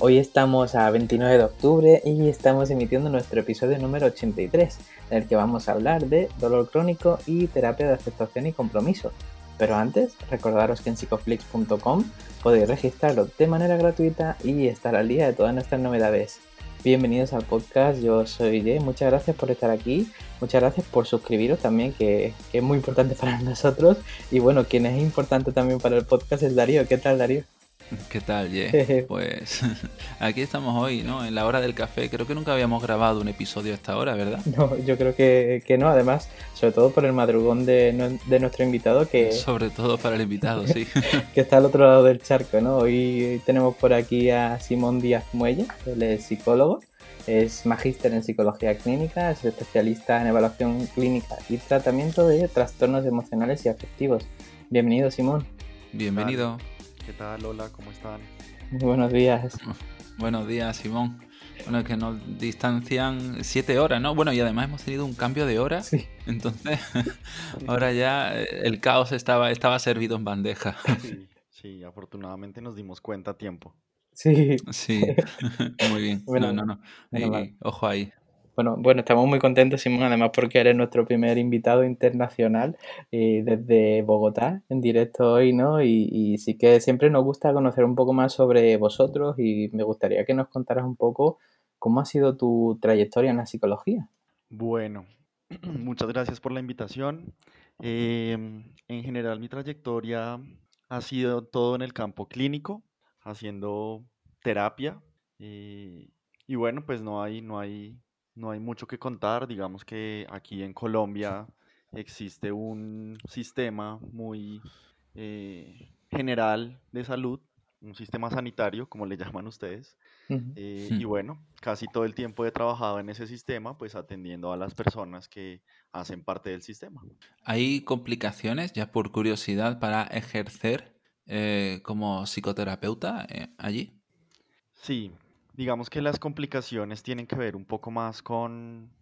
Hoy estamos a 29 de octubre y estamos emitiendo nuestro episodio número 83, en el que vamos a hablar de dolor crónico y terapia de aceptación y compromiso. Pero antes, recordaros que en psicoflix.com podéis registraros de manera gratuita y estar al día de todas nuestras novedades. Bienvenidos al podcast, yo soy Jay, muchas gracias por estar aquí, muchas gracias por suscribiros también, que, que, es muy importante para nosotros. Y bueno, quien es importante también para el podcast es Darío. ¿Qué tal, Darío? ¿Qué tal, Ye? Pues aquí estamos hoy, ¿no? En la hora del café. Creo que nunca habíamos grabado un episodio a esta hora, ¿verdad? No, yo creo que, que no. Además, sobre todo por el madrugón de, de, nuestro invitado que... Sobre todo para el invitado, sí. que está al otro lado del charco, ¿no? Hoy tenemos por aquí a Simón Díaz Muelle, él es psicólogo. Es magíster en psicología clínica, es especialista en evaluación clínica y tratamiento de trastornos emocionales y afectivos. Bienvenido, Simón. Bienvenido. ¿Qué tal? Hola, ¿cómo están? Muy buenos días. Buenos días, Simón. Bueno, que nos distancian siete horas, ¿no? Bueno, y además hemos tenido un cambio de hora. Sí. Entonces, ahora ya el caos estaba, estaba servido en bandeja. Sí, sí, afortunadamente nos dimos cuenta a tiempo. Sí. Sí, muy bien. Bueno, no, no, no. Y- ojo ahí. Bueno, bueno, estamos muy contentos, Simón, además porque eres nuestro primer invitado internacional eh, desde Bogotá, en directo hoy, ¿no? Y, y sí que siempre nos gusta conocer un poco más sobre vosotros y me gustaría que nos contaras un poco cómo ha sido tu trayectoria en la psicología. Bueno, muchas gracias por la invitación. Em, en general, mi trayectoria ha sido todo en el campo clínico, haciendo terapia. eh, y bueno, pues no hay, no hay, no hay mucho que contar. Digamos que aquí en Colombia existe un sistema muy eh, general de salud, un sistema sanitario, como le llaman ustedes. Eh, Hmm. y bueno, casi todo el tiempo he trabajado en ese sistema, pues atendiendo a las personas que hacen parte del sistema. ¿Hay complicaciones, ya por curiosidad, para ejercer eh, como psicoterapeuta eh, allí? Sí, digamos que las complicaciones tienen que ver un poco más con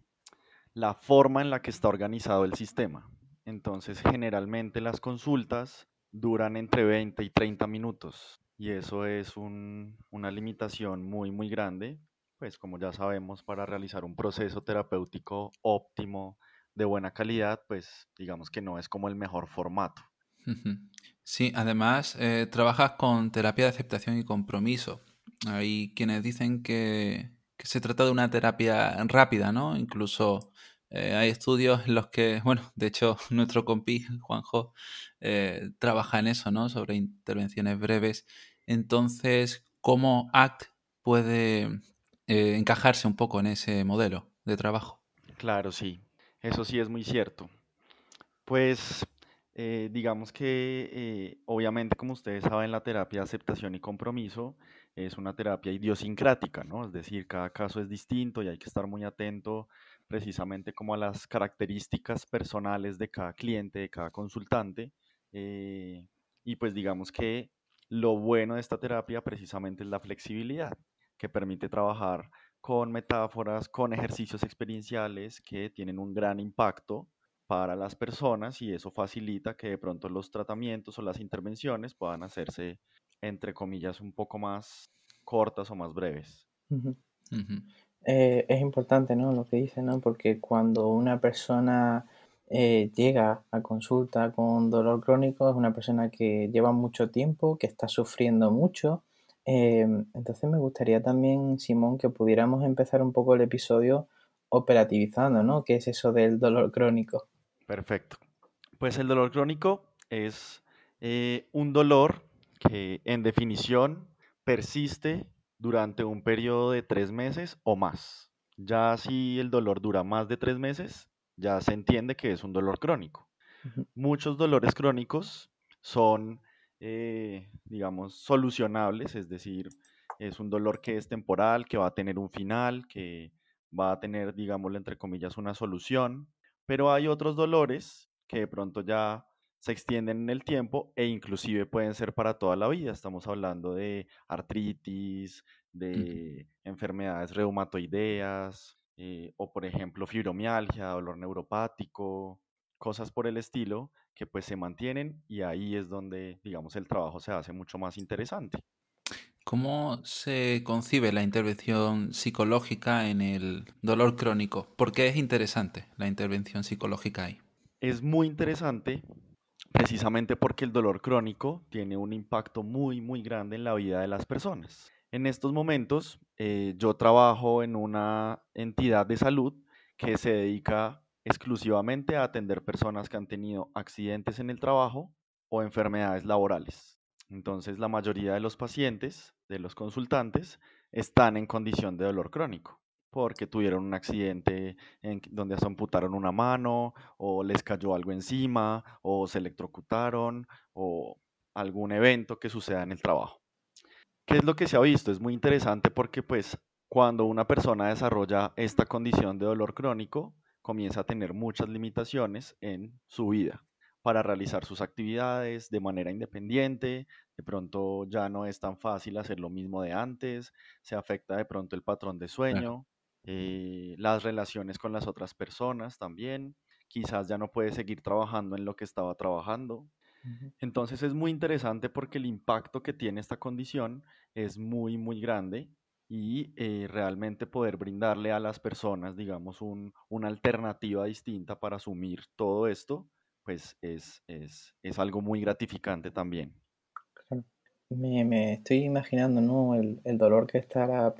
la forma en la que está organizado el sistema. Entonces, generalmente las consultas duran entre 20 y 30 minutos y eso es un- una limitación muy, muy grande, pues como ya sabemos, para realizar un proceso terapéutico óptimo, de buena calidad, pues digamos que no es como el mejor formato. Sí, además eh, trabajas con terapia de aceptación y compromiso. Hay quienes dicen que, se trata de una terapia rápida, ¿no? Incluso eh, hay estudios en los que, bueno, de hecho nuestro compi, Juanjo, eh, trabaja en eso, ¿no? Sobre intervenciones breves. Entonces, ¿cómo ACT puede eh, encajarse un poco en ese modelo de trabajo? Claro, sí, eso sí es muy cierto. Pues digamos que obviamente como ustedes saben la terapia de aceptación y compromiso es una terapia idiosincrática, ¿no? Es decir, cada caso es distinto y hay que estar muy atento precisamente como a las características personales de cada cliente, de cada consultante. eh, y pues digamos que lo bueno de esta terapia precisamente es la flexibilidad, que permite trabajar con metáforas, con ejercicios experienciales que tienen un gran impacto para las personas y eso facilita que de pronto los tratamientos o las intervenciones puedan hacerse, entre comillas, un poco más cortas o más breves. Eh, es importante, ¿no? Lo que dice, ¿no? Porque cuando una persona eh, llega a consulta con dolor crónico, es una persona que lleva mucho tiempo, que está sufriendo mucho. Eh, entonces me gustaría también, Simón, que pudiéramos empezar un poco el episodio operativizando, ¿no? ¿Qué es eso del dolor crónico? Perfecto. Pues el dolor crónico es eh, un dolor que en definición persiste durante un periodo de tres meses o más. Ya si el dolor dura más de tres meses, ya se entiende que es un dolor crónico. Muchos dolores crónicos son, eh, digamos, solucionables, es decir, es un dolor que es temporal, que va a tener un final, que va a tener, digámoslo entre comillas, una solución, pero hay otros dolores que de pronto ya se extienden en el tiempo e inclusive pueden ser para toda la vida. Estamos hablando de artritis, de enfermedades reumatoideas, eh, o por ejemplo fibromialgia, dolor neuropático, cosas por el estilo que pues se mantienen y ahí es donde digamos el trabajo se hace mucho más interesante. ¿Cómo se concibe la intervención psicológica en el dolor crónico? ¿Por qué es interesante la intervención psicológica ahí? Es muy interesante precisamente porque el dolor crónico tiene un impacto muy, muy grande en la vida de las personas. En estos momentos, eh, yo trabajo en una entidad de salud que se dedica exclusivamente a atender personas que han tenido accidentes en el trabajo o enfermedades laborales. Entonces, la mayoría de los pacientes, de los consultantes, están en condición de dolor crónico porque tuvieron un accidente en donde se amputaron una mano o les cayó algo encima o se electrocutaron o algún evento que suceda en el trabajo. ¿Qué es lo que se ha visto? Es muy interesante porque pues cuando una persona desarrolla esta condición de dolor crónico, comienza a tener muchas limitaciones en su vida para realizar sus actividades de manera independiente, de pronto ya no es tan fácil hacer lo mismo de antes, se afecta de pronto el patrón de sueño, eh, las relaciones con las otras personas también, quizás ya no puede seguir trabajando en lo que estaba trabajando, entonces es muy interesante porque el impacto que tiene esta condición es muy, muy grande y eh, realmente poder brindarle a las personas, digamos, una alternativa distinta para asumir todo esto, pues es, algo muy gratificante también. Me, estoy imaginando ¿no? el, dolor que estará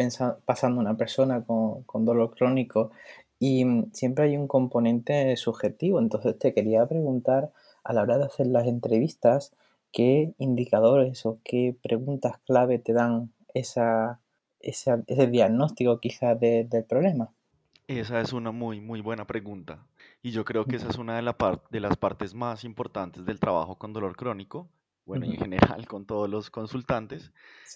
pasando una persona con, con dolor crónico y mm, siempre hay un componente subjetivo, entonces te quería preguntar a la hora de hacer las entrevistas, ¿qué indicadores o qué preguntas clave te dan esa, ese diagnóstico quizás del problema? Esa es una muy, muy buena pregunta. Y yo creo que esa es una de, la de las partes más importantes del trabajo con dolor crónico, bueno, en general con todos los consultantes,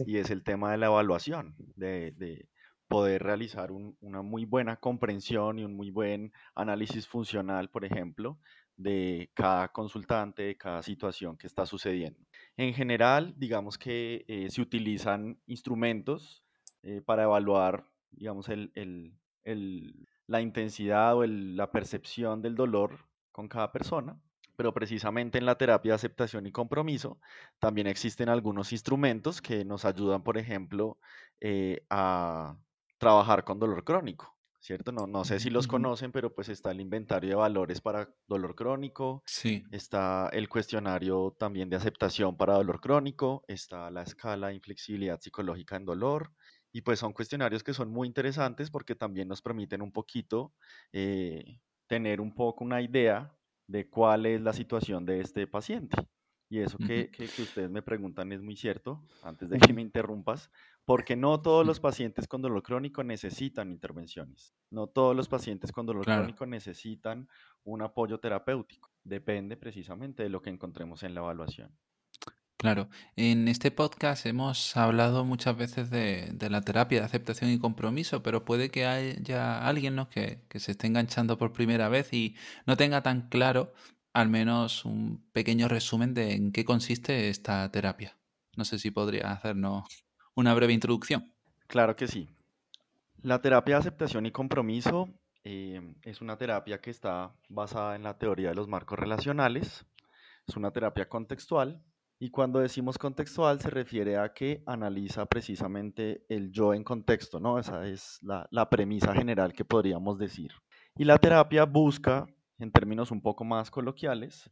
y es el tema de la evaluación, de, poder realizar una muy buena comprensión y un muy buen análisis funcional, por ejemplo, de cada consultante, de cada situación que está sucediendo. En general, digamos que eh, se utilizan instrumentos eh, para evaluar, digamos, la intensidad o la percepción del dolor con cada persona, pero precisamente en la terapia de aceptación y compromiso también existen algunos instrumentos que nos ayudan, por ejemplo, eh, a trabajar con dolor crónico. ¿cierto? No, no sé si los conocen, pero pues está el inventario de valores para dolor crónico, sí. está el cuestionario también de aceptación para dolor crónico, está la escala de inflexibilidad psicológica en dolor, y pues son cuestionarios que son muy interesantes porque también nos permiten un poquito eh, tener un poco una idea de cuál es la situación de este paciente. Y eso que, que, ustedes me preguntan es muy cierto, antes de que me interrumpas, porque no todos los pacientes con dolor crónico necesitan intervenciones. No todos los pacientes con dolor crónico necesitan un apoyo terapéutico. Depende precisamente de lo que encontremos en la evaluación. Claro, en este podcast hemos hablado muchas veces de, la terapia de aceptación y compromiso, pero puede que haya alguien que se esté enganchando por primera vez y no tenga tan claro al menos un pequeño resumen de en qué consiste esta terapia. No sé si podría hacernos una breve introducción. Claro que sí. La terapia de aceptación y compromiso eh, es una terapia que está basada en la teoría de los marcos relacionales. Es una terapia contextual y cuando decimos contextual se refiere a que analiza precisamente el yo en contexto, ¿no? Esa es la, premisa general que podríamos decir. Y la terapia busca, en términos un poco más coloquiales,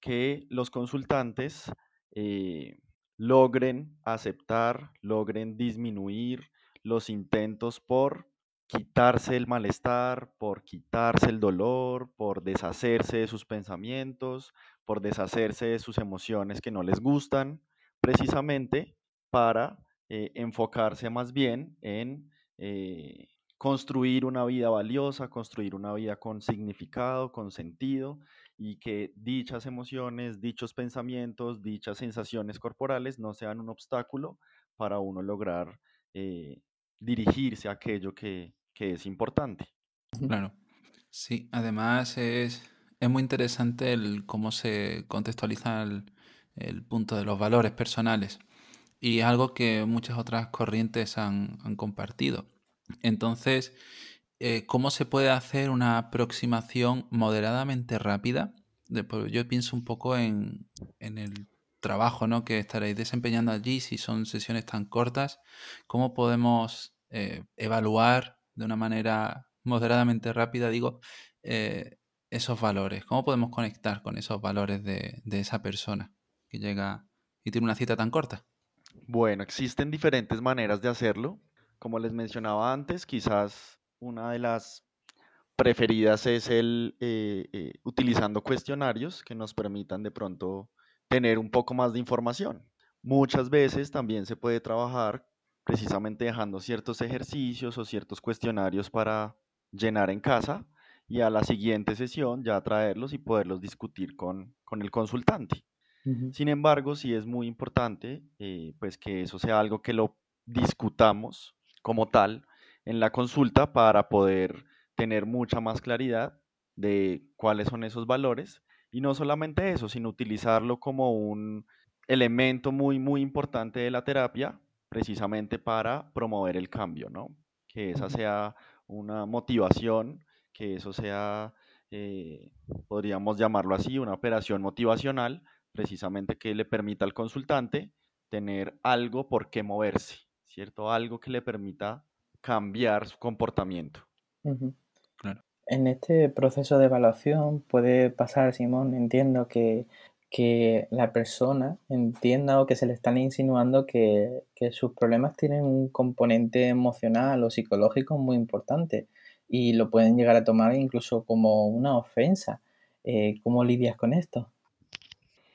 que los consultantes eh, logren aceptar, logren disminuir los intentos por quitarse el malestar, por quitarse el dolor, por deshacerse de sus pensamientos, por deshacerse de sus emociones que no les gustan, precisamente para eh, enfocarse más bien en eh, construir una vida valiosa, construir una vida con significado, con sentido, y que dichas emociones, dichos pensamientos, dichas sensaciones corporales no sean un obstáculo para uno lograr eh, dirigirse a aquello que, que es importante. Claro. Sí, además es, es muy interesante el cómo se contextualiza el, el punto de los valores personales y es algo que muchas otras corrientes han, han compartido. Entonces, eh, ¿cómo se puede hacer una aproximación moderadamente rápida? De- pues yo pienso un poco en, en el trabajo, ¿no? que estaréis desempeñando allí, si son sesiones tan cortas, ¿cómo podemos eh, evaluar de una manera moderadamente rápida, digo, eh, esos valores? ¿Cómo podemos conectar con esos valores de, de esa persona que llega y tiene una cita tan corta? Bueno, existen diferentes maneras de hacerlo. Como les mencionaba antes, quizás una de las preferidas es el eh, eh, utilizando cuestionarios que nos permitan de pronto tener un poco más de información. Muchas veces también se puede trabajar precisamente dejando ciertos ejercicios o ciertos cuestionarios para llenar en casa y a la siguiente sesión ya traerlos y poderlos discutir con, con el consultante. Sin embargo, sí es muy importante eh, pues que eso sea algo que lo discutamos como tal en la consulta para poder tener mucha más claridad de cuáles son esos valores y no solamente eso, sino utilizarlo como un elemento muy, muy importante de la terapia precisamente para promover el cambio, ¿no? Que esa sea una motivación, que eso sea, eh, podríamos llamarlo así, una operación motivacional precisamente que le permita al consultante tener algo por qué moverse, ¿cierto? Algo que le permita cambiar su comportamiento. Claro. En este proceso de evaluación puede pasar, Simón, entiendo que, que la persona entienda o que se le están insinuando que, que sus problemas tienen un componente emocional o psicológico muy importante y lo pueden llegar a tomar incluso como una ofensa. Eh, ¿cómo lidias con esto?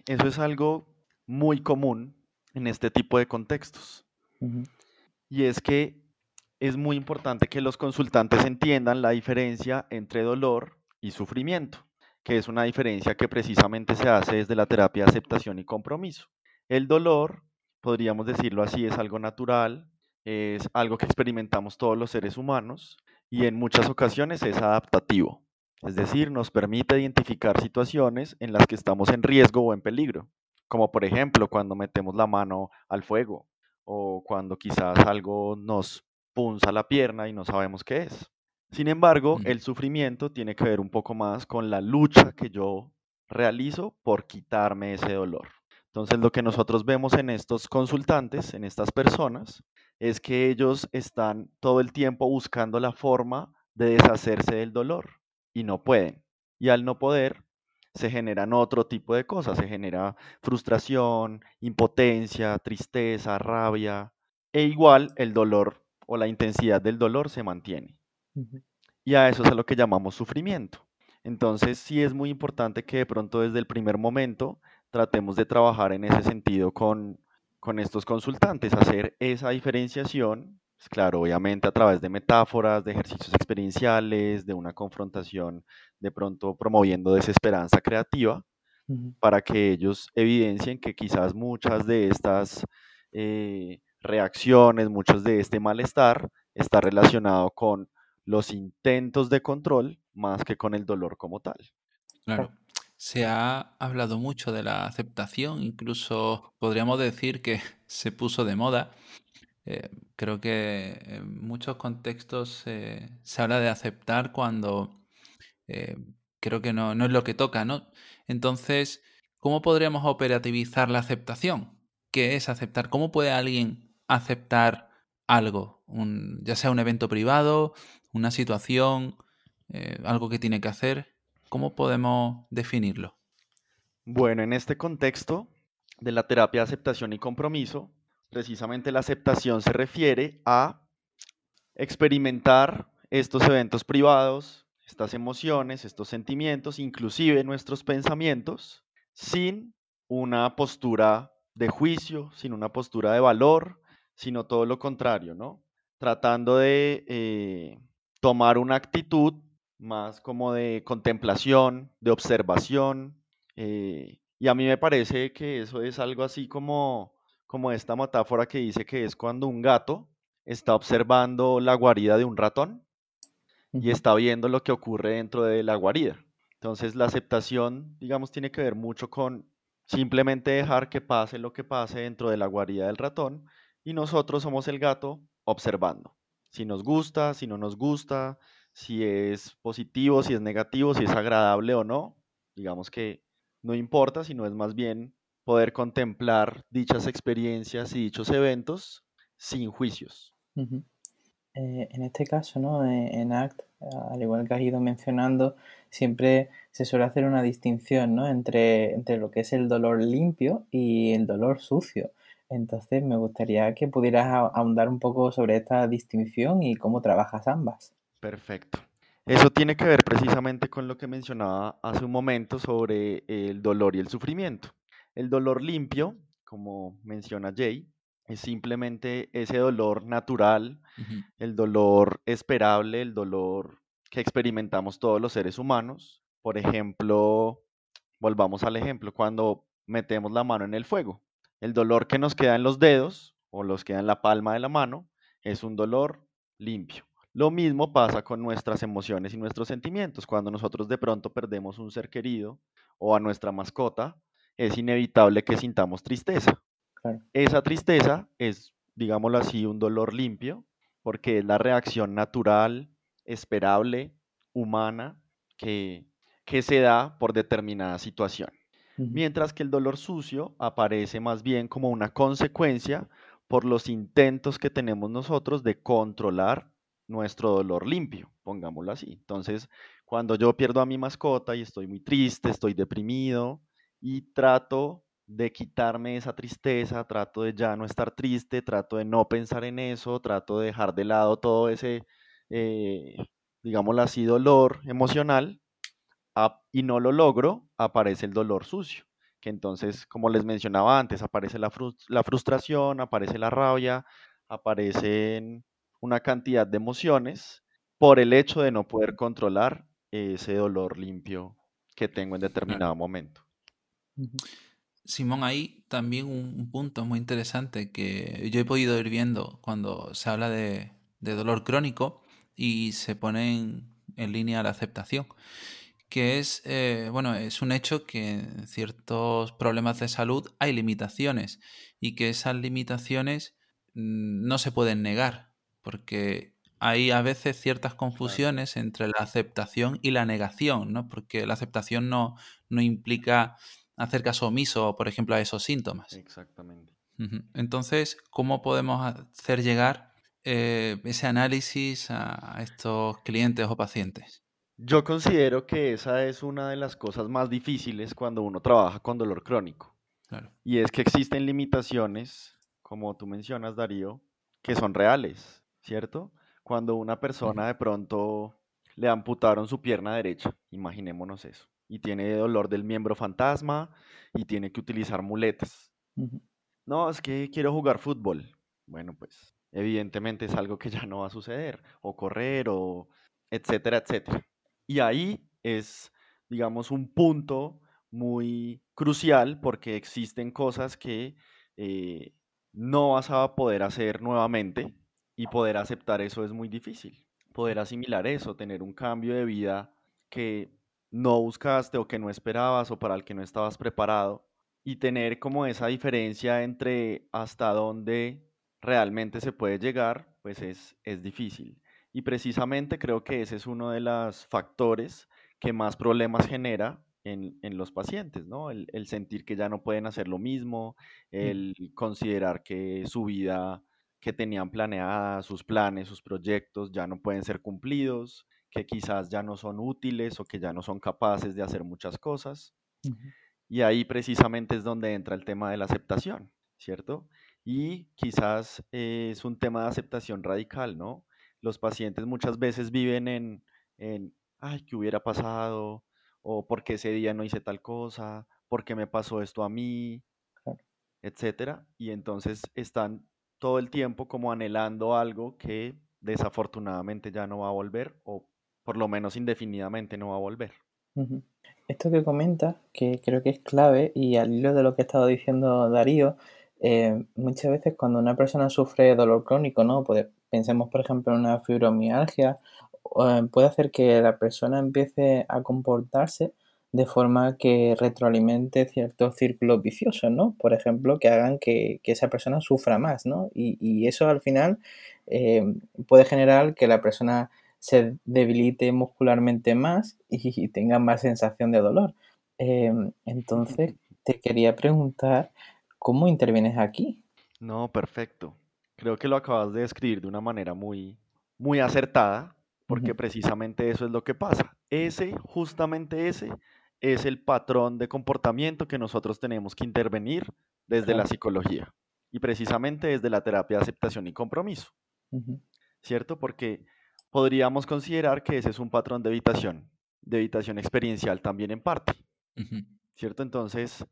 Eso es algo muy común en este tipo de contextos. Y es que es muy importante que los consultantes entiendan la diferencia entre dolor y sufrimiento, que es una diferencia que precisamente se hace desde la terapia de aceptación y compromiso. El dolor, podríamos decirlo así, es algo natural, es algo que experimentamos todos los seres humanos y en muchas ocasiones es adaptativo. Es decir, nos permite identificar situaciones en las que estamos en riesgo o en peligro, como por ejemplo cuando metemos la mano al fuego o cuando quizás algo nos punza la pierna y no sabemos qué es. Sin embargo, el sufrimiento tiene que ver un poco más con la lucha que yo realizo por quitarme ese dolor. Entonces, lo que nosotros vemos en estos consultantes, en estas personas, es que ellos están todo el tiempo buscando la forma de deshacerse del dolor y no pueden. Y al no poder, se generan otro tipo de cosas, se genera frustración, impotencia, tristeza, rabia, e igual el dolor o la intensidad del dolor se mantiene. Ujú, Y a eso es a lo que llamamos sufrimiento. Entonces sí es muy importante que de pronto desde el primer momento tratemos de trabajar en ese sentido con, con estos consultantes, hacer esa diferenciación, pues claro, obviamente a través de metáforas, de ejercicios experienciales, de una confrontación de pronto promoviendo desesperanza creativa, ujú. para que ellos evidencien que quizás muchas de estas eh, reacciones, muchos de este malestar está relacionado con los intentos de control más que con el dolor como tal. claro. Se ha hablado mucho de la aceptación, incluso podríamos decir que se puso de moda. Eh, creo que en muchos contextos se habla de aceptar cuando eh, creo que no, no es lo que toca, ¿no? Entonces, ¿cómo podríamos operativizar la aceptación? ¿Qué es aceptar? ¿Cómo puede alguien aceptar algo? Ya sea un evento privado, una situación, eh, algo que tiene que hacer. ¿Cómo podemos definirlo? Bueno, en este contexto de la terapia de aceptación y compromiso, precisamente la aceptación se refiere a experimentar estos eventos privados, estas emociones, estos sentimientos, inclusive nuestros pensamientos, sin una postura de juicio, sin una postura de valor, sino todo lo contrario, ¿no? Tratando de eh, tomar una actitud más como de contemplación, de observación, eh, y a mí me parece que eso es algo así como, como esta metáfora que dice que es cuando un gato está observando la guarida de un ratón y está viendo lo que ocurre dentro de la guarida. Entonces la aceptación, digamos, tiene que ver mucho con simplemente dejar que pase lo que pase dentro de la guarida del ratón y nosotros somos el gato observando. Si nos gusta, si no nos gusta, si es positivo, si es negativo, si es agradable o no, digamos que no importa, sino es más bien poder contemplar dichas experiencias y dichos eventos sin juicios. Eh, en este caso, ¿no? Eh, en ACT, al igual que has ido mencionando, siempre se suele hacer una distinción ¿no? entre, entre lo que es el dolor limpio y el dolor sucio. Entonces, me gustaría que pudieras ahondar un poco sobre esta distinción y cómo trabajas ambas. Perfecto. Eso tiene que ver precisamente con lo que mencionaba hace un momento sobre el dolor y el sufrimiento. El dolor limpio, como menciona Jay, es simplemente ese dolor natural, el dolor esperable, el dolor que experimentamos todos los seres humanos. Por ejemplo, volvamos al ejemplo, cuando metemos la mano en el fuego. El dolor que nos queda en los dedos o los queda en la palma de la mano es un dolor limpio. Lo mismo pasa con nuestras emociones y nuestros sentimientos. Cuando nosotros de pronto perdemos un ser querido o a nuestra mascota, es inevitable que sintamos tristeza. Esa tristeza es, digámoslo así, un dolor limpio, porque es la reacción natural, esperable, humana, que, que se da por determinada situación. Mientras que el dolor sucio aparece más bien como una consecuencia por los intentos que tenemos nosotros de controlar nuestro dolor limpio, pongámoslo así. Entonces, cuando yo pierdo a mi mascota y estoy muy triste, estoy deprimido y trato de quitarme esa tristeza, trato de ya no estar triste, trato de no pensar en eso, trato de dejar de lado todo ese, eh, digámoslo así, dolor emocional y no lo logro, aparece el dolor sucio, que entonces, como les mencionaba antes, aparece la, la frustración, aparece la rabia, aparecen una cantidad de emociones por el hecho de no poder controlar ese dolor limpio que tengo en determinado momento. Simón, ahí también un, punto muy interesante que yo he podido ir viendo cuando se habla de, dolor crónico y se pone en, línea la aceptación, que es, eh, bueno, es un hecho que en ciertos problemas de salud hay limitaciones y que esas limitaciones mm, no se pueden negar, porque hay a veces ciertas confusiones entre la aceptación y la negación, ¿no? Porque la aceptación no, no implica hacer caso omiso, por ejemplo, a esos síntomas. Exactamente. Entonces, ¿cómo podemos hacer llegar eh, ese análisis a estos clientes o pacientes? Yo considero que esa es una de las cosas más difíciles cuando uno trabaja con dolor crónico. Y es que existen limitaciones, como tú mencionas, Darío, que son reales, ¿cierto? Cuando una persona de pronto le amputaron su pierna derecha, imaginémonos eso y tiene dolor del miembro fantasma y tiene que utilizar muletas. No, es que quiero jugar fútbol. Bueno, pues evidentemente es algo que ya no va a suceder, o correr, o etcétera, etcétera. Y ahí es, digamos, un punto muy crucial porque existen cosas que eh, no vas a poder hacer nuevamente y poder aceptar eso es muy difícil. Poder asimilar eso, tener un cambio de vida que no buscaste o que no esperabas o para el que no estabas preparado y tener como esa diferencia entre hasta dónde realmente se puede llegar, pues es, es difícil. Y precisamente creo que ese es uno de los factores que más problemas genera en, los pacientes, ¿no? El, el, sentir que ya no pueden hacer lo mismo, mm. el considerar que su vida que tenían planeada, sus planes, sus proyectos ya no pueden ser cumplidos, que quizás ya no son útiles o que ya no son capaces de hacer muchas cosas. Y ahí precisamente es donde entra el tema de la aceptación, ¿cierto? Y quizás es un tema de aceptación radical, ¿no? Los pacientes muchas veces viven en, en ay, ¿qué hubiera pasado? O ¿por qué ese día no hice tal cosa? ¿Por qué me pasó esto a mí? Etcétera. Y entonces están todo el tiempo como anhelando algo que desafortunadamente ya no va a volver o por lo menos indefinidamente no va a volver. Esto que comenta, que creo que es clave, y al hilo de lo que ha estado diciendo Darío, eh, muchas veces cuando una persona sufre dolor crónico, ¿no? Pues, pensemos, por ejemplo, en una fibromialgia, eh, puede hacer que la persona empiece a comportarse de forma que retroalimente ciertos círculos viciosos, ¿no? Por ejemplo, que hagan que, esa persona sufra más, ¿no? Y, eso al final eh, puede generar que la persona se debilite muscularmente más y, tenga más sensación de dolor. entonces, te quería preguntar ¿Cómo intervienes aquí? No, perfecto. Creo que lo acabas de describir de una manera muy, muy acertada, porque precisamente eso es lo que pasa. Ese, justamente ese, es el patrón de comportamiento que nosotros tenemos que intervenir desde la psicología y precisamente desde la terapia de aceptación y compromiso. ¿Cierto? Porque podríamos considerar que ese es un patrón de evitación, de evitación experiencial también en parte. ¿Cierto? Entonces,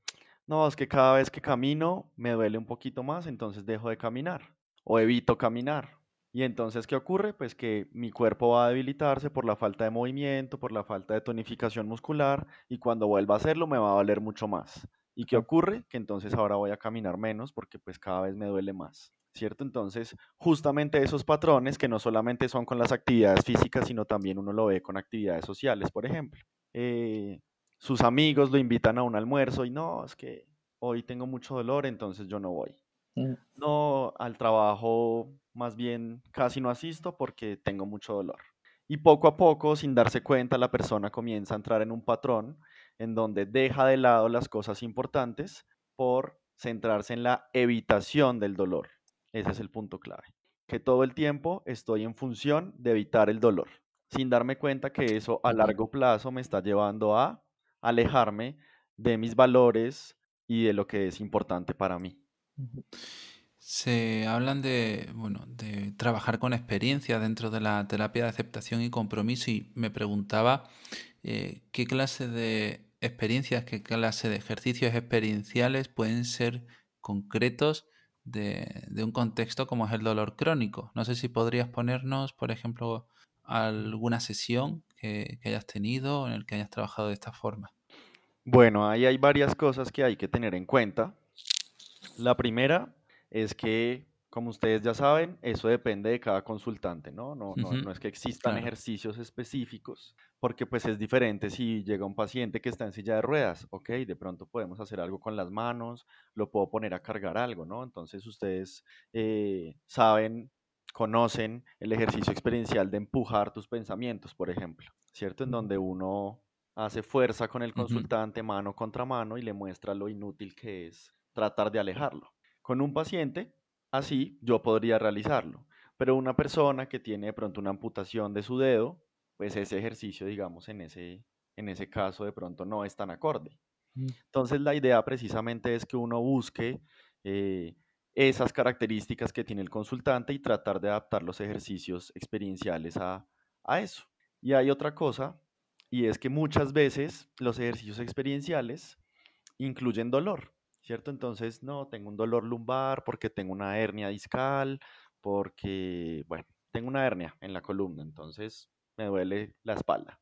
no, es que cada vez que camino me duele un poquito más, entonces dejo de caminar o evito caminar. Y entonces, ¿qué ocurre? Pues que mi cuerpo va a debilitarse por la falta de movimiento, por la falta de tonificación muscular y cuando vuelva a hacerlo me va a doler mucho más. ¿Y qué ocurre? Que entonces ahora voy a caminar menos porque pues cada vez me duele más. ¿Cierto? Entonces, justamente esos patrones que no solamente son con las actividades físicas, sino también uno lo ve con actividades sociales, por ejemplo. Eh, sus amigos lo invitan a un almuerzo y no, es que hoy tengo mucho dolor, entonces yo no voy. Mm. No, al trabajo más bien casi no asisto porque tengo mucho dolor. Y poco a poco, sin darse cuenta, la persona comienza a entrar en un patrón en donde deja de lado las cosas importantes por centrarse en la evitación del dolor. Ese es el punto clave. Que todo el tiempo estoy en función de evitar el dolor, sin darme cuenta que eso a largo plazo me está llevando a alejarme de mis valores y de lo que es importante para mí. Se hablan de, bueno, de trabajar con experiencia dentro de la terapia de aceptación y compromiso y me preguntaba eh, qué clase de experiencias, qué clase de ejercicios experienciales pueden ser concretos de, un contexto como es el dolor crónico. No sé si podrías ponernos, por ejemplo, alguna sesión que, hayas tenido en el que hayas trabajado de esta forma. Bueno, ahí hay varias cosas que hay que tener en cuenta. La primera es que, como ustedes ya saben, eso depende de cada consultante, ¿no? No, no, es que existan ejercicios específicos, porque pues es diferente si llega un paciente que está en silla de ruedas, ok, de pronto podemos hacer algo con las manos, lo puedo poner a cargar algo, ¿no? Entonces ustedes eh, saben conocen el ejercicio experiencial de empujar tus pensamientos, por ejemplo, ¿cierto? En donde uno hace fuerza con el consultante mano contra mano y le muestra lo inútil que es tratar de alejarlo. Con un paciente, así yo podría realizarlo, pero una persona que tiene de pronto una amputación de su dedo, pues ese ejercicio, digamos, en ese, en ese caso de pronto no es tan acorde. Mm. Entonces la idea precisamente es que uno busque eh, esas características que tiene el consultante y tratar de adaptar los ejercicios experienciales a, eso. Y hay otra cosa, y es que muchas veces los ejercicios experienciales incluyen dolor, ¿cierto? Entonces, no, tengo un dolor lumbar porque tengo una hernia discal, porque, bueno, tengo una hernia en la columna, entonces me duele la espalda.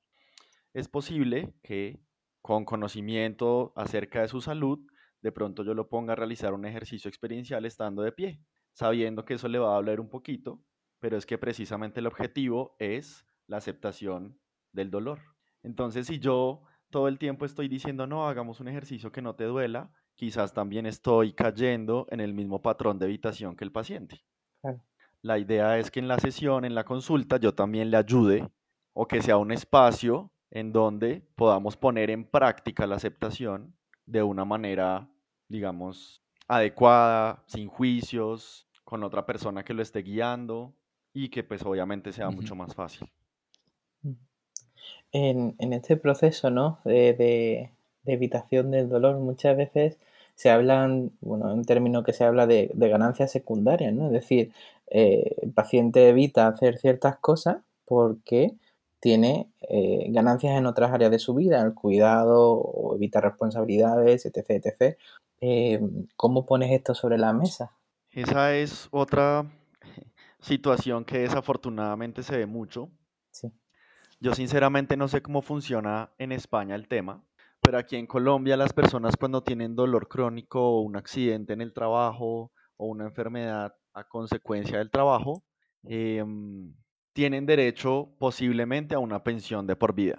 Es posible que con conocimiento acerca de su salud de pronto yo lo ponga a realizar un ejercicio experiencial estando de pie, sabiendo que eso le va a doler un poquito, pero es que precisamente el objetivo es la aceptación del dolor. Entonces, si yo todo el tiempo estoy diciendo, no, hagamos un ejercicio que no te duela, quizás también estoy cayendo en el mismo patrón de evitación que el paciente. La idea es que en la sesión, en la consulta, yo también le ayude o que sea un espacio en donde podamos poner en práctica la aceptación de una manera, digamos, adecuada, sin juicios, con otra persona que lo esté guiando y que pues obviamente sea mucho más fácil. En, este proceso, ¿no? De, evitación del dolor, muchas veces se hablan, bueno, un término que se habla de, ganancias secundarias, ¿no? Es decir, eh, el paciente evita hacer ciertas cosas porque tiene eh, ganancias en otras áreas de su vida, el cuidado o evitar responsabilidades, etc. etc. Eh, ¿Cómo pones esto sobre la mesa? Esa es otra situación que desafortunadamente se ve mucho. Sí. Yo sinceramente no sé cómo funciona en España el tema, pero aquí en Colombia las personas cuando tienen dolor crónico o un accidente en el trabajo o una enfermedad a consecuencia del trabajo, em, tienen derecho posiblemente a una pensión de por vida.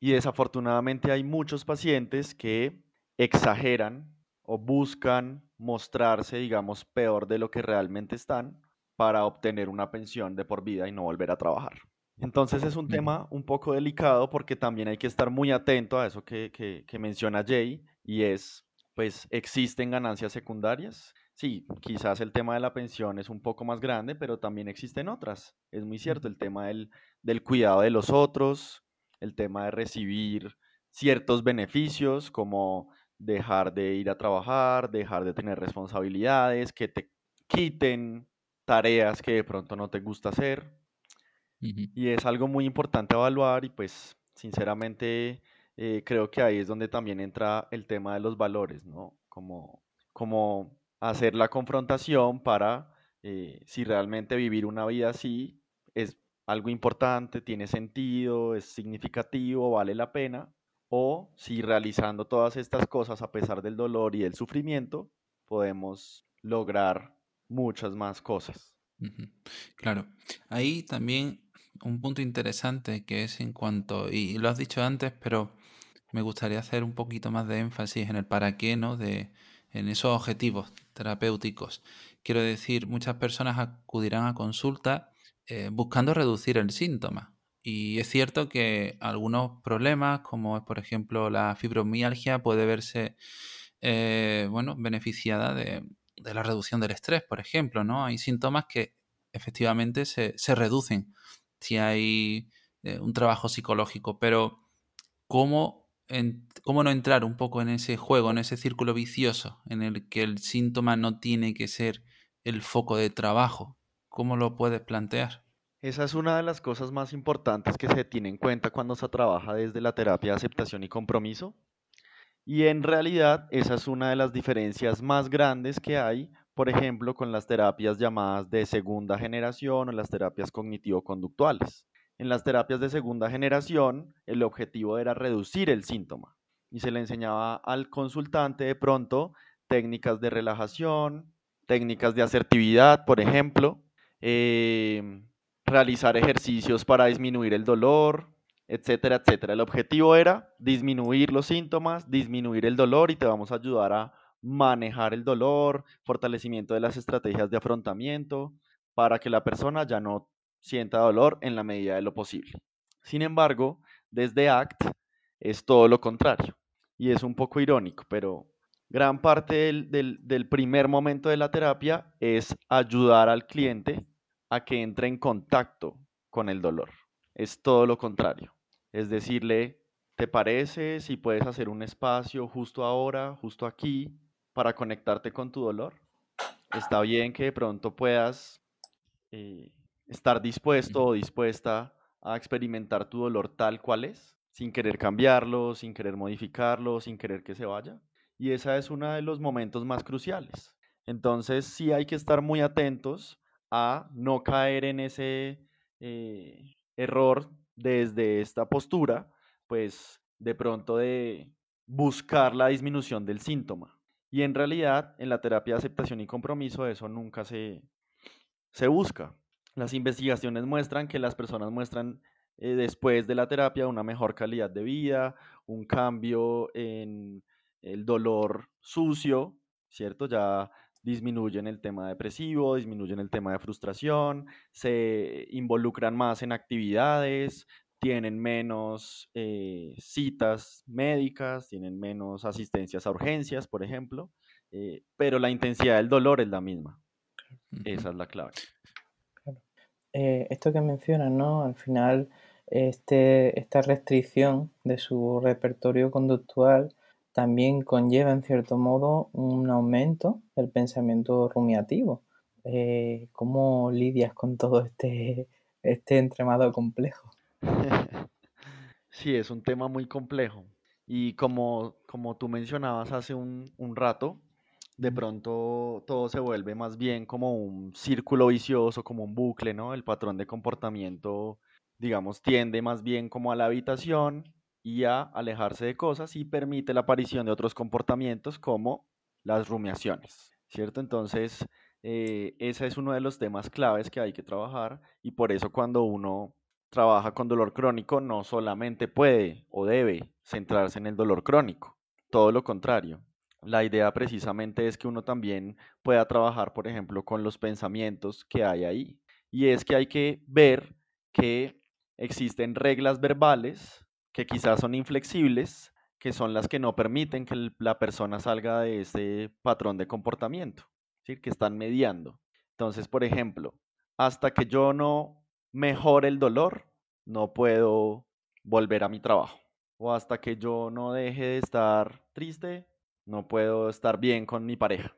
Y desafortunadamente hay muchos pacientes que exageran o buscan mostrarse, digamos, peor de lo que realmente están para obtener una pensión de por vida y no volver a trabajar. Entonces es un tema un poco delicado porque también hay que estar muy atento a eso que, que, menciona Jay y es, pues, existen ganancias secundarias. Sí, quizás el tema de la pensión es un poco más grande, pero también existen otras. Es muy cierto, el tema del, del cuidado de los otros, el tema de recibir ciertos beneficios como dejar de ir a trabajar, dejar de tener responsabilidades, que te quiten tareas que de pronto no te gusta hacer. Y es algo muy importante evaluar y pues sinceramente eh, creo que ahí es donde también entra el tema de los valores, ¿no? Como, como hacer la confrontación para eh, si realmente vivir una vida así es algo importante, tiene sentido, es significativo, vale la pena, o si realizando todas estas cosas a pesar del dolor y del sufrimiento, podemos lograr muchas más cosas. Claro, ahí también un punto interesante que es en cuanto, y lo has dicho antes, pero me gustaría hacer un poquito más de énfasis en el para qué, ¿no? De, en esos objetivos terapéuticos. Quiero decir, muchas personas acudirán a consulta eh, buscando reducir el síntoma. Y es cierto que algunos problemas, como es por ejemplo la fibromialgia, puede verse eh, bueno, beneficiada de, de, la reducción del estrés, por ejemplo. ¿no? Hay síntomas que efectivamente se, se reducen si hay eh, un trabajo psicológico, pero ¿cómo, ¿cómo no entrar un poco en ese juego, en ese círculo vicioso en el que el síntoma no tiene que ser el foco de trabajo? ¿Cómo lo puedes plantear? Esa es una de las cosas más importantes que se tiene en cuenta cuando se trabaja desde la terapia de aceptación y compromiso. Y en realidad esa es una de las diferencias más grandes que hay por ejemplo, con las terapias llamadas de segunda generación o las terapias cognitivo-conductuales. En las terapias de segunda generación, el objetivo era reducir el síntoma y se le enseñaba al consultante de pronto técnicas de relajación, técnicas de asertividad, por ejemplo, em, realizar ejercicios para disminuir el dolor, etcétera, etcétera. El objetivo era disminuir los síntomas, disminuir el dolor y te vamos a ayudar a manejar el dolor, fortalecimiento de las estrategias de afrontamiento, para que la persona ya no sienta dolor en la medida de lo posible. Sin embargo, desde ACT es todo lo contrario. Y es un poco irónico, pero gran parte del, del, primer momento de la terapia es ayudar al cliente a que entre en contacto con el dolor. Es todo lo contrario. Es decirle, ¿te parece si puedes hacer un espacio justo ahora, justo aquí, para conectarte con tu dolor. Está bien que de pronto puedas eh, estar dispuesto o dispuesta a experimentar tu dolor tal cual es, sin querer cambiarlo, sin querer modificarlo, sin querer que se vaya. Y ese es uno de los momentos más cruciales. Entonces sí hay que estar muy atentos a no caer en ese eh, error desde esta postura, pues de pronto de buscar la disminución del síntoma. Y en realidad, en la terapia de aceptación y compromiso, eso nunca se, se busca. Las investigaciones muestran que las personas muestran eh, después de la terapia una mejor calidad de vida, un cambio en el dolor sucio, ¿cierto? Ya disminuyen el tema depresivo, disminuyen el tema de frustración, se involucran más en actividades, tienen menos eh, citas médicas, tienen menos asistencias a urgencias, por ejemplo, eh, pero la intensidad del dolor es la misma. Esa es la clave. Eh, esto que mencionas, ¿no? Al final, este, esta restricción de su repertorio conductual también conlleva, en cierto modo, un aumento del pensamiento rumiativo. ¿Cómo lidias con todo este, este entremado complejo? Sí, es un tema muy complejo. Y como, como tú mencionabas hace un, rato, de pronto todo se vuelve más bien como un círculo vicioso, como un bucle, ¿no? El patrón de comportamiento, digamos, tiende más bien como a la habitación, y a alejarse de cosas y permite la aparición de otros comportamientos como las rumiaciones, ¿cierto? Entonces, eh, ese es uno de los temas claves que hay que trabajar y por eso cuando uno trabaja con dolor crónico no solamente puede o debe centrarse en el dolor crónico, todo lo contrario. La idea precisamente es que uno también pueda trabajar, por ejemplo, con los pensamientos que hay ahí. Y es que hay que ver que existen reglas verbales que quizás son inflexibles, que son las que no permiten que la persona salga de ese patrón de comportamiento, ¿sí? que están mediando. Entonces, por ejemplo, hasta que yo no mejore el dolor, no puedo volver a mi trabajo. O hasta que yo no deje de estar triste, no puedo estar bien con mi pareja.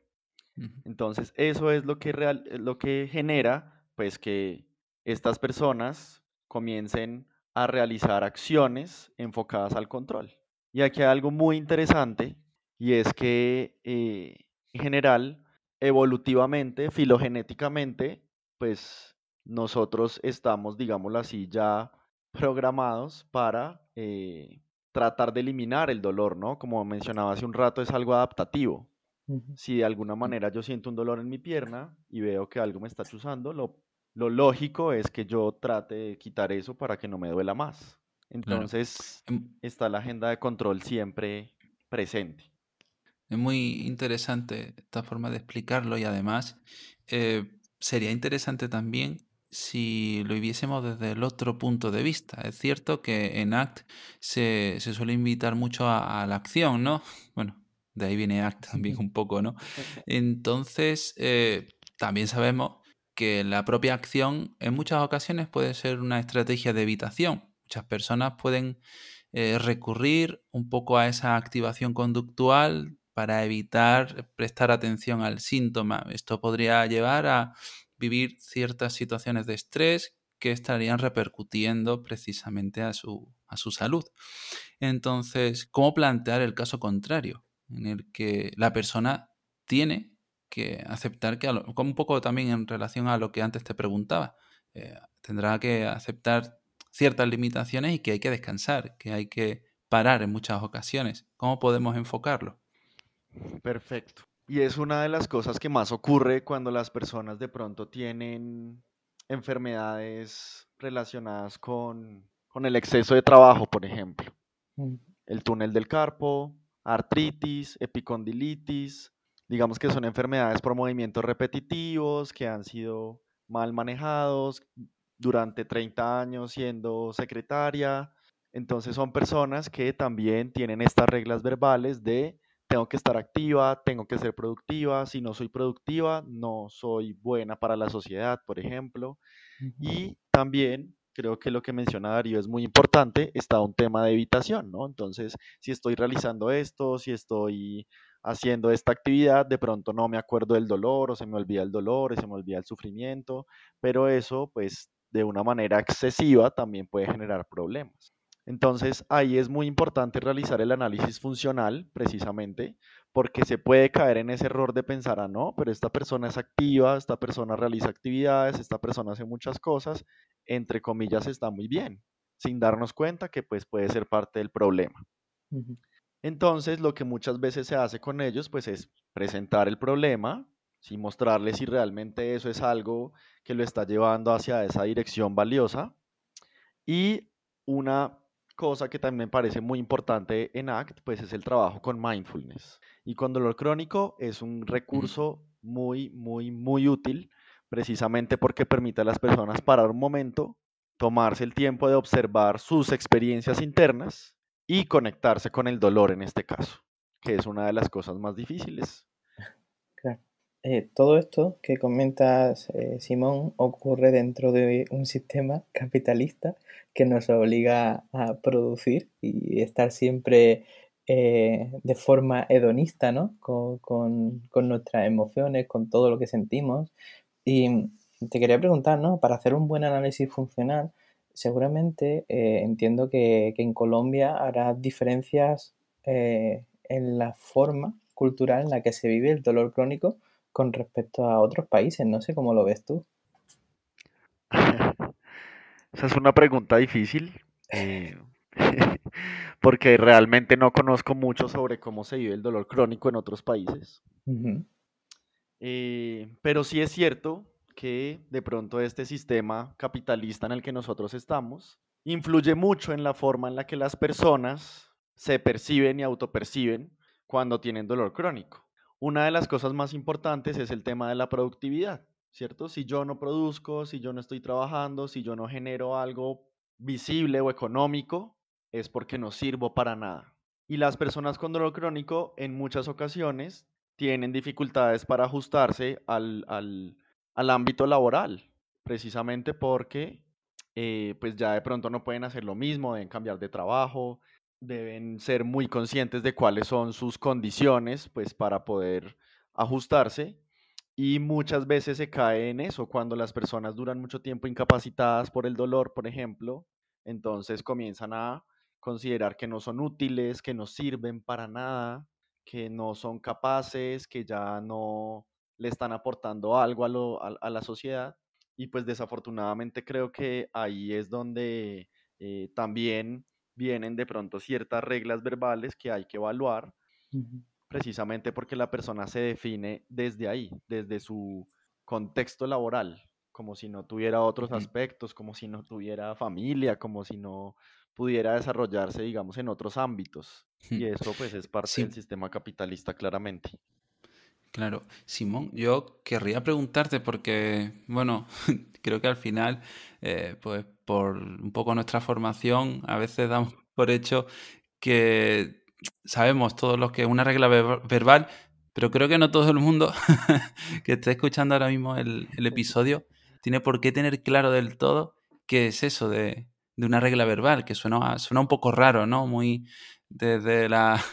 Entonces, eso es lo que, real, lo que genera, pues, que estas personas comiencen a realizar acciones enfocadas al control. Y aquí hay algo muy interesante, y es que eh, en general, evolutivamente, filogenéticamente, pues nosotros estamos, digámoslo así, ya programados para eh, tratar de eliminar el dolor, ¿no? Como mencionaba hace un rato, es algo adaptativo. Si de alguna manera yo siento un dolor en mi pierna y veo que algo me está chuzando, lo, lo lógico es que yo trate de quitar eso para que no me duela más. Entonces em está la agenda de control siempre presente. Es muy interesante esta forma de explicarlo y además eh, sería interesante también si lo viésemos desde el otro punto de vista. Es cierto que en ACT se, suele invitar mucho a, la acción, ¿no? Bueno, de ahí viene ACT también un poco, ¿no? Entonces, eh, también sabemos que la propia acción en muchas ocasiones puede ser una estrategia de evitación. Muchas personas pueden eh, recurrir un poco a esa activación conductual para evitar prestar atención al síntoma. Esto podría llevar a vivir ciertas situaciones de estrés que estarían repercutiendo precisamente a su, a su salud. Entonces, ¿cómo plantear el caso contrario? En el que la persona tiene que aceptar que, un poco también en relación a lo que antes te preguntaba, eh, tendrá que aceptar ciertas limitaciones y que hay que descansar, que hay que parar en muchas ocasiones. ¿Cómo podemos enfocarlo? Perfecto. Y es una de las cosas que más ocurre cuando las personas de pronto tienen enfermedades relacionadas con, el exceso de trabajo, por ejemplo. Mm. El túnel del carpo, artritis, epicondilitis, digamos que son enfermedades por movimientos repetitivos que han sido mal manejados durante 30 años siendo secretaria. Entonces son personas que también tienen estas reglas verbales de tengo que estar activa, tengo que ser productiva, si no soy productiva, no soy buena para la sociedad, por ejemplo. Y también creo que lo que menciona Darío es muy importante, está un tema de evitación, ¿no? Entonces, si estoy realizando esto, si estoy haciendo esta actividad, de pronto no me acuerdo del dolor o se me olvida el dolor o se me olvida el sufrimiento, pero eso, pues, de una manera excesiva también puede generar problemas. Entonces ahí es muy importante realizar el análisis funcional precisamente porque se puede caer en ese error de pensar, ah, no, pero esta persona es activa, esta persona realiza actividades, esta persona hace muchas cosas, entre comillas está muy bien, sin darnos cuenta que pues puede ser parte del problema. Entonces lo que muchas veces se hace con ellos pues es presentar el problema, y mostrarles si realmente eso es algo que lo está llevando hacia esa dirección valiosa y una cosa que también me parece muy importante en ACT, pues es el trabajo con mindfulness. Y con dolor crónico es un recurso muy, muy, muy útil, precisamente porque permite a las personas parar un momento, tomarse el tiempo de observar sus experiencias internas y conectarse con el dolor en este caso, que es una de las cosas más difíciles. Eh, todo esto que comentas, eh, Simón, ocurre dentro de un sistema capitalista que nos obliga a producir y estar siempre eh, de forma hedonista, ¿no? Con, nuestras emociones, con todo lo que sentimos. Y te quería preguntar, ¿no? Para hacer un buen análisis funcional, seguramente entiendo que, que, en Colombia habrá diferencias en la forma cultural en la que se vive el dolor crónico con respecto a otros países. No sé cómo lo ves tú. Esa es una pregunta difícil. Eh, porque realmente no conozco mucho sobre cómo se vive el dolor crónico en otros países. Eh, pero sí es cierto que de pronto este sistema capitalista en el que nosotros estamos influye mucho en la forma en la que las personas se perciben y autoperciben cuando tienen dolor crónico. Una de las cosas más importantes es el tema de la productividad, ¿cierto? Si yo no produzco, si yo no estoy trabajando, si yo no genero algo visible o económico, es porque no sirvo para nada. Y las personas con dolor crónico en muchas ocasiones tienen dificultades para ajustarse al, al, ámbito laboral, precisamente porque eh, pues ya de pronto no pueden hacer lo mismo, deben cambiar de trabajo, deben ser muy conscientes de cuáles son sus condiciones, pues para poder ajustarse. Y muchas veces se cae en eso, cuando las personas duran mucho tiempo incapacitadas por el dolor, por ejemplo, entonces comienzan a considerar que no son útiles, que no sirven para nada, que no son capaces, que ya no le están aportando algo a, la sociedad. Y pues desafortunadamente creo que ahí es donde eh, también vienen de pronto ciertas reglas verbales que hay que evaluar, precisamente porque la persona se define desde ahí, desde su contexto laboral, como si no tuviera otros aspectos, como si no tuviera familia, como si no pudiera desarrollarse, digamos, en otros ámbitos. Y eso pues es parte del sistema capitalista claramente. Claro, Simón, yo querría preguntarte porque, bueno, creo que al final, eh, pues por un poco nuestra formación, a veces damos por hecho que sabemos todos los que una regla verbal, pero creo que no todo el mundo que esté escuchando ahora mismo el, episodio tiene por qué tener claro del todo qué es eso de, una regla verbal, que suena, suena un poco raro, ¿no? Muy desde las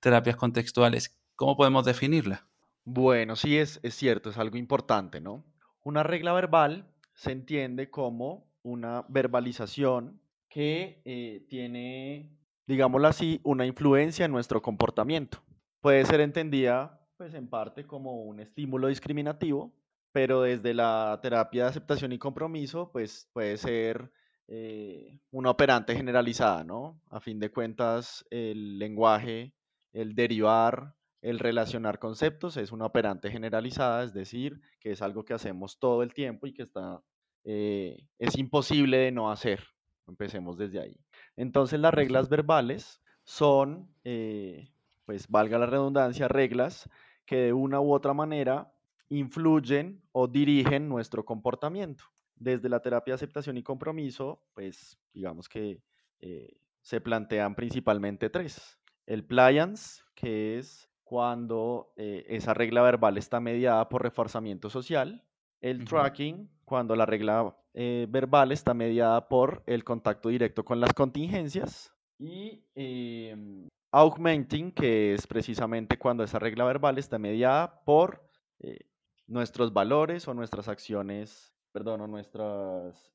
terapias contextuales. ¿Cómo podemos definirla? Bueno, sí es, es cierto, es algo importante, ¿no? Una regla verbal se entiende como una verbalización que eh, tiene, digámoslo así, una influencia en nuestro comportamiento. Puede ser entendida, pues en parte, como un estímulo discriminativo, pero desde la terapia de aceptación y compromiso, pues puede ser eh, una operante generalizada, ¿no? A fin de cuentas, el lenguaje, el derivar, el relacionar conceptos es una operante generalizada, es decir, que es algo que hacemos todo el tiempo y que está, eh, es imposible de no hacer. Empecemos desde ahí. Entonces las reglas verbales son, eh, pues valga la redundancia, reglas que de una u otra manera influyen o dirigen nuestro comportamiento. Desde la terapia de aceptación y compromiso, pues digamos que eh, se plantean principalmente tres. El pliance, que es cuando eh, esa regla verbal está mediada por reforzamiento social, el tracking, cuando la regla eh, verbal está mediada por el contacto directo con las contingencias, y em, augmenting, que es precisamente cuando esa regla verbal está mediada por eh, nuestros valores o nuestras acciones, perdón, o nuestras,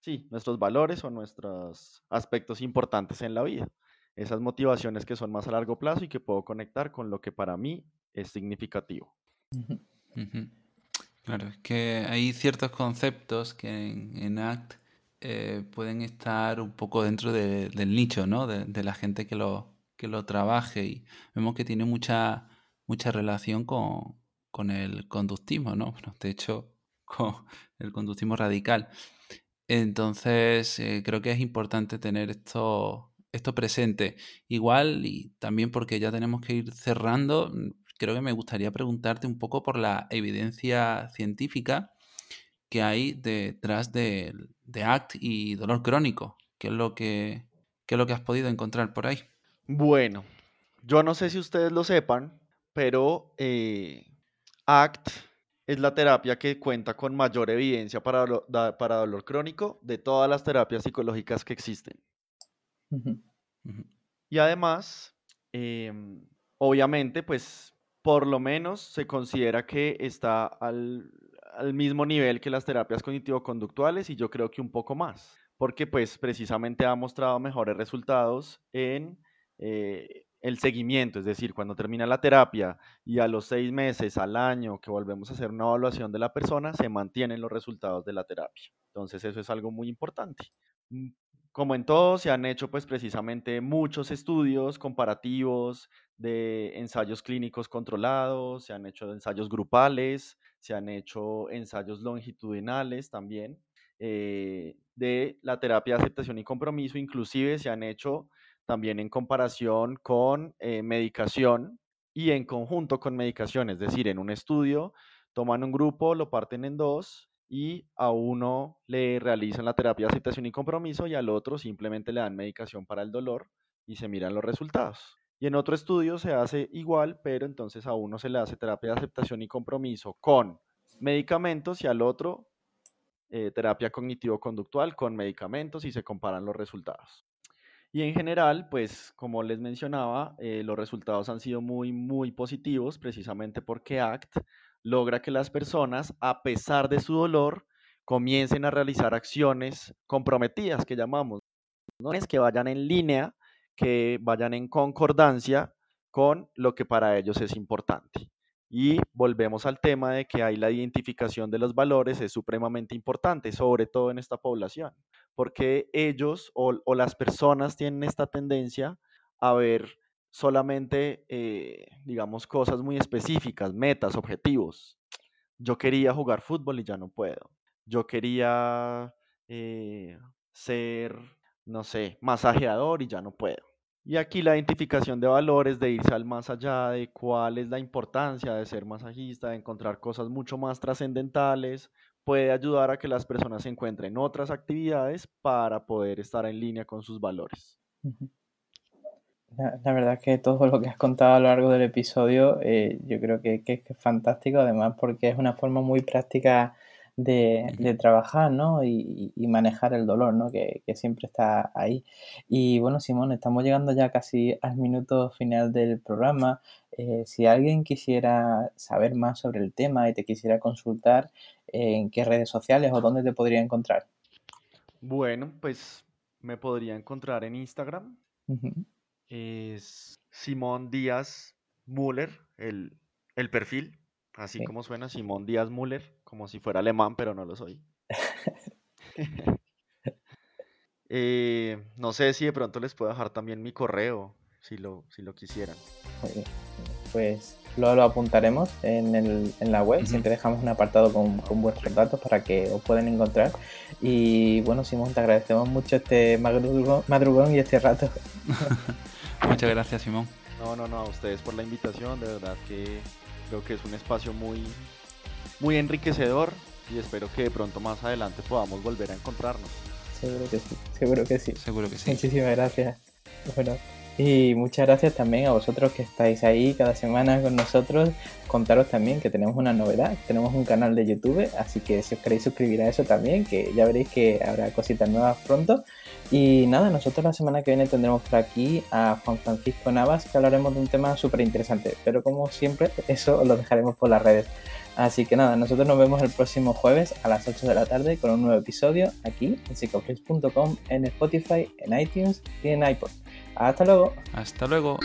sí, nuestros valores o nuestros aspectos importantes en la vida esas motivaciones que son más a largo plazo y que puedo conectar con lo que para mí es significativo. Claro, es que hay ciertos conceptos que en, ACT eh, pueden estar un poco dentro del nicho, ¿no? De, la gente que lo, que lo trabaje y vemos que tiene mucha, mucha relación con, el conductismo, ¿no? de hecho, con el conductismo radical. Entonces, eh, creo que es importante tener esto, esto presente. Igual, y también porque ya tenemos que ir cerrando, mm, creo que me gustaría preguntarte un poco por la evidencia científica que hay detrás de, ACT y dolor crónico. ¿Qué es lo que, es lo que has podido encontrar por ahí? Bueno, yo no sé si ustedes lo sepan, pero eh, ACT es la terapia que cuenta con mayor evidencia para, para dolor crónico de todas las terapias psicológicas que existen. Y además, em, obviamente, pues por lo menos se considera que está al, mismo nivel que las terapias cognitivo-conductuales y yo creo que un poco más, porque pues precisamente ha mostrado mejores resultados en eh, el seguimiento, es decir, cuando termina la terapia y a los seis meses, al año que volvemos a hacer una evaluación de la persona, se mantienen los resultados de la terapia. Entonces eso es algo muy importante. Como en todo, se han hecho pues precisamente muchos estudios comparativos de ensayos clínicos controlados, se han hecho ensayos grupales, se han hecho ensayos longitudinales también eh, de la terapia de aceptación y compromiso, inclusive se han hecho también en comparación con eh, medicación y en conjunto con medicación, es decir, en un estudio toman un grupo, lo parten en dos y a uno le realizan la terapia de aceptación y compromiso y al otro simplemente le dan medicación para el dolor y se miran los resultados. Y en otro estudio se hace igual, pero entonces a uno se le hace terapia de aceptación y compromiso con medicamentos y al otro eh, terapia cognitivo-conductual con medicamentos y se comparan los resultados. Y en general, pues como les mencionaba, eh, los resultados han sido muy, muy positivos precisamente porque ACT logra que las personas, a pesar de su dolor, comiencen a realizar acciones comprometidas que llamamos. No es que vayan en línea, que vayan en concordancia con lo que para ellos es importante. Y volvemos al tema de que ahí la identificación de los valores es supremamente importante, sobre todo en esta población, porque ellos o, las personas tienen esta tendencia a ver solamente, eh, digamos, cosas muy específicas, metas, objetivos. Yo quería jugar fútbol y ya no puedo. Yo quería eh, ser, no sé, masajeador y ya no puedo. Y aquí la identificación de valores, de irse al más allá, de cuál es la importancia de ser masajista, de encontrar cosas mucho más trascendentales, puede ayudar a que las personas encuentren otras actividades para poder estar en línea con sus valores. La, verdad es que todo lo que has contado a lo largo del episodio eh, yo creo que, que, es fantástico, además porque es una forma muy práctica de, trabajar, ¿no? Y, manejar el dolor, ¿no? Que, siempre está ahí. Y bueno, Simón, estamos llegando ya casi al minuto final del programa. Eh, si alguien quisiera saber más sobre el tema y te quisiera consultar, ¿en qué redes sociales o dónde te podría encontrar? Bueno, pues me podría encontrar en Instagram. Es Simón Díaz Müller, el, el perfil. Así como suena Simón Díaz Müller, como si fuera alemán, pero no lo soy. Eh, no sé si de pronto les puedo dejar también mi correo, si lo, si lo quisieran. Pues luego lo apuntaremos en, el, en la web, siempre dejamos un apartado con, con, vuestros datos para que os puedan encontrar. Y bueno, Simón, te agradecemos mucho este madrugón, madrugón y este rato. Muchas gracias, Simón. No, no, no, a ustedes por la invitación, de verdad que Creo que es un espacio muy, muy enriquecedor y espero que de pronto más adelante podamos volver a encontrarnos. Seguro que sí, seguro que sí. Seguro que sí. Muchísimas gracias. Bueno, y muchas gracias también a vosotros que estáis ahí cada semana con nosotros. Contaros también que tenemos una novedad, tenemos un canal de YouTube, así que si os queréis suscribir a eso también, que ya veréis que habrá cositas nuevas pronto. Y nada, nosotros la semana que viene tendremos por aquí a Juan Francisco Navas, que hablaremos de un tema súper interesante, pero como siempre, eso lo dejaremos por las redes. Así que nada, nosotros nos vemos el próximo jueves a las 8 de la tarde con un nuevo episodio aquí en psicoflix.com, en Spotify, en iTunes y en iPod. Hasta luego. Hasta luego.